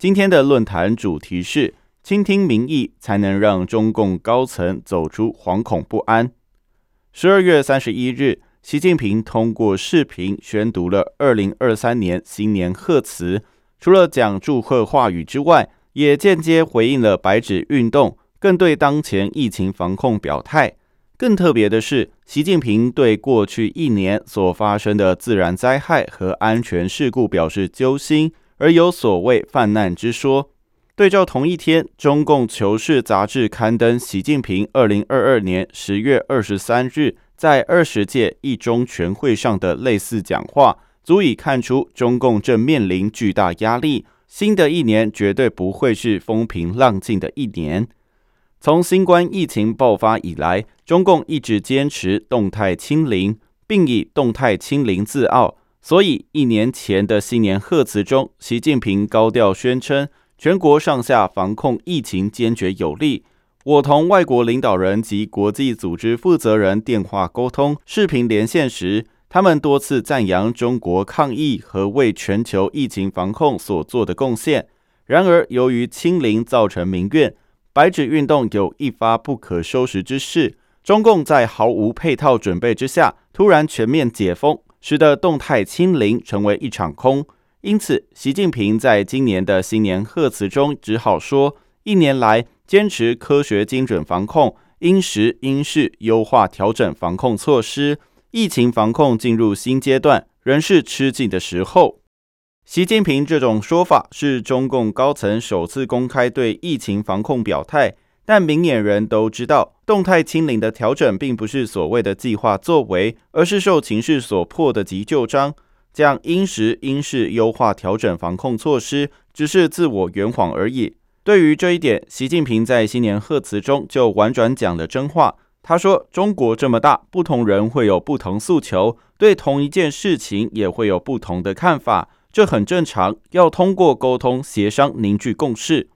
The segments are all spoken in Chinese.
今天的论坛主题是：倾听民意，才能让中共高层走出惶恐不安。十二月三十一日，习近平通过视频宣读了二零二三年新年贺词，除了讲祝贺话语之外，也间接回应了白纸运动，更对当前疫情防控表态。更特别的是，习近平对过去一年所发生的自然灾害和安全事故表示揪心，而有所谓泛滥之说。对照同一天，中共《求是》杂志刊登习近平二零二二年十月二十三日在二十届一中全会上的类似讲话，足以看出中共正面临巨大压力。新的一年绝对不会是风平浪静的一年。从新冠疫情爆发以来，中共一直坚持动态清零，并以动态清零自傲。所以，一年前的新年贺词中，习近平高调宣称，全国上下防控疫情坚决有力。我同外国领导人及国际组织负责人电话沟通、视频连线时，他们多次赞扬中国抗疫和为全球疫情防控所做的贡献。然而，由于清零造成民怨。白纸运动有一发不可收拾之势，中共在毫无配套准备之下突然全面解封，使得动态清零成为一场空。因此，习近平在今年的新年贺词中只好说：一年来坚持科学精准防控，因时因势优化调整防控措施，疫情防控进入新阶段，仍是吃紧的时候。习近平这种说法是中共高层首次公开对疫情防控表态，但明眼人都知道，动态清零的调整并不是所谓的计划作为，而是受情势所迫的急救章。将因时因势优化调整防控措施，只是自我圆谎而已。对于这一点，习近平在新年贺词中就婉转讲了真话。他说：“中国这么大，不同人会有不同诉求，对同一件事情也会有不同的看法。”这很正常，要通过沟通协商凝聚共识。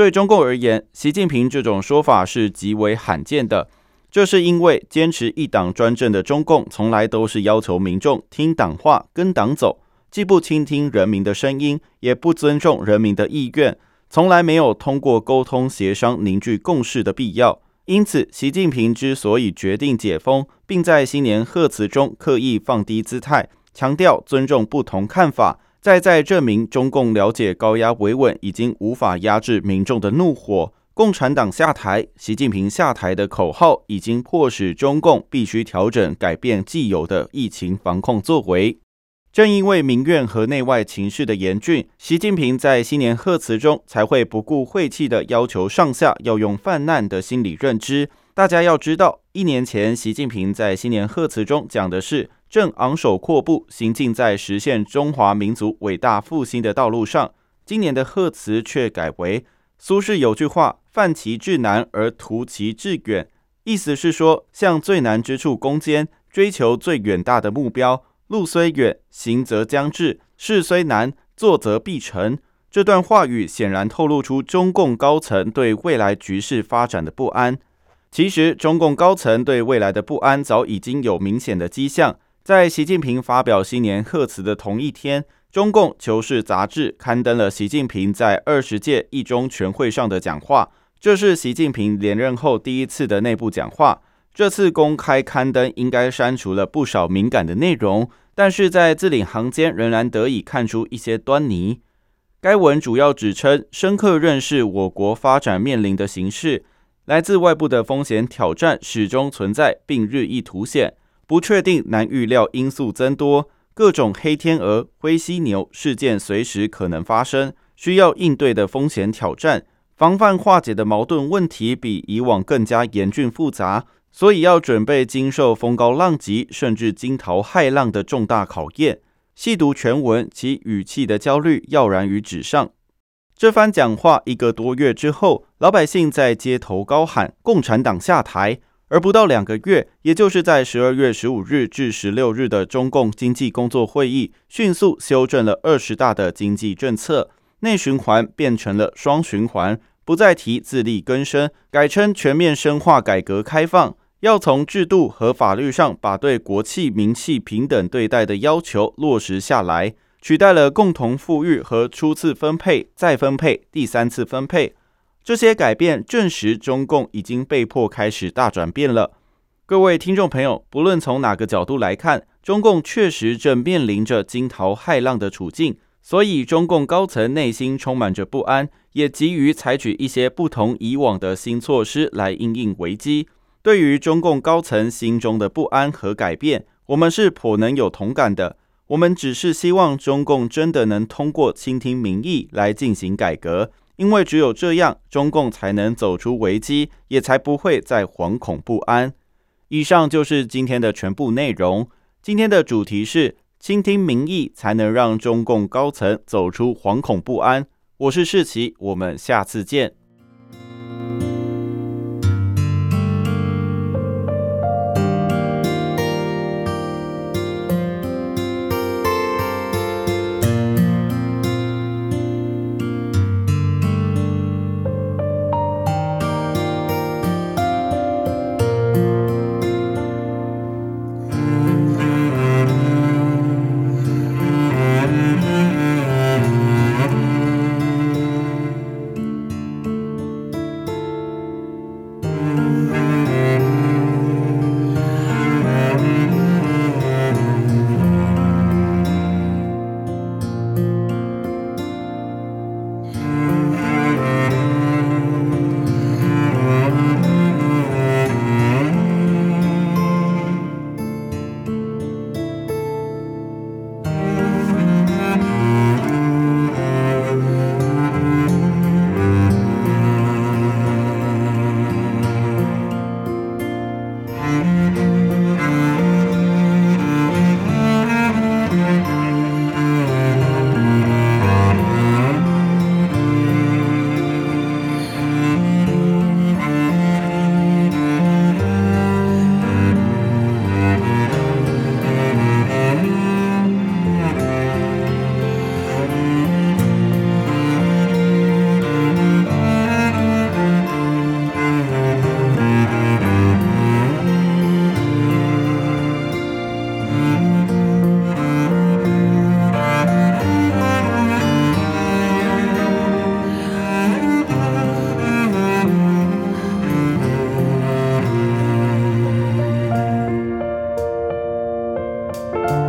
对中共而言，习近平这种说法是极为罕见的。这是因为坚持一党专政的中共，从来都是要求民众听党话、跟党走，既不倾听人民的声音，也不尊重人民的意愿，从来没有通过沟通协商凝聚共识的必要。因此，习近平之所以决定解封，并在新年贺词中刻意放低姿态，强调尊重不同看法。再再证明，中共了解高压维稳已经无法压制民众的怒火。共产党下台，习近平下台的口号已经迫使中共必须调整、改变既有的疫情防控作为。正因为民怨和内外情势的严峻，习近平在新年贺词中才会不顾晦气的要求上下要用泛滥的心理认知。大家要知道，一年前习近平在新年贺词中讲的是。正昂首阔步行进在实现中华民族伟大复兴的道路上。今年的贺词却改为：苏轼有句话“犯其至难而图其至远”，意思是说，向最难之处攻坚，追求最远大的目标。路虽远，行则将至；事虽难，做则必成。这段话语显然透露出中共高层对未来局势发展的不安。其实，中共高层对未来的不安早已经有明显的迹象。在习近平发表新年贺词的同一天，中共《求是》杂志刊登了习近平在二十届一中全会上的讲话。这是习近平连任后第一次的内部讲话。这次公开刊登，应该删除了不少敏感的内容，但是在字里行间仍然得以看出一些端倪。该文主要指称，深刻认识我国发展面临的形势，来自外部的风险挑战始终存在，并日益凸显。不确定、难预料因素增多，各种黑天鹅、灰犀牛事件随时可能发生，需要应对的风险挑战、防范化解的矛盾问题比以往更加严峻复杂，所以要准备经受风高浪急甚至惊涛骇浪的重大考验。细读全文，其语气的焦虑耀然于纸上。这番讲话一个多月之后，老百姓在街头高喊“共产党下台”，而不到两个月，也就是在十二月十五日至十六日的中共经济工作会议，迅速修正了二十大的经济政策，内循环变成了双循环，不再提自力更生，改称全面深化改革开放，要从制度和法律上把对国企民企平等对待的要求落实下来。取代了共同富裕和初次分配、再分配、第三次分配这些改变，证实中共已经被迫开始大转变了。各位听众朋友，不论从哪个角度来看，中共确实正面临着惊涛骇浪的处境，所以中共高层内心充满着不安，也急于采取一些不同以往的新措施来应应危机。对于中共高层心中的不安和改变，我们是颇能有同感的。我们只是希望中共真的能通过倾听民意来进行改革，因为只有这样，中共才能走出危机，也才不会再惶恐不安。以上就是今天的全部内容。今天的主题是倾听民意，才能让中共高层走出惶恐不安。我是世奇，我们下次见。Música Música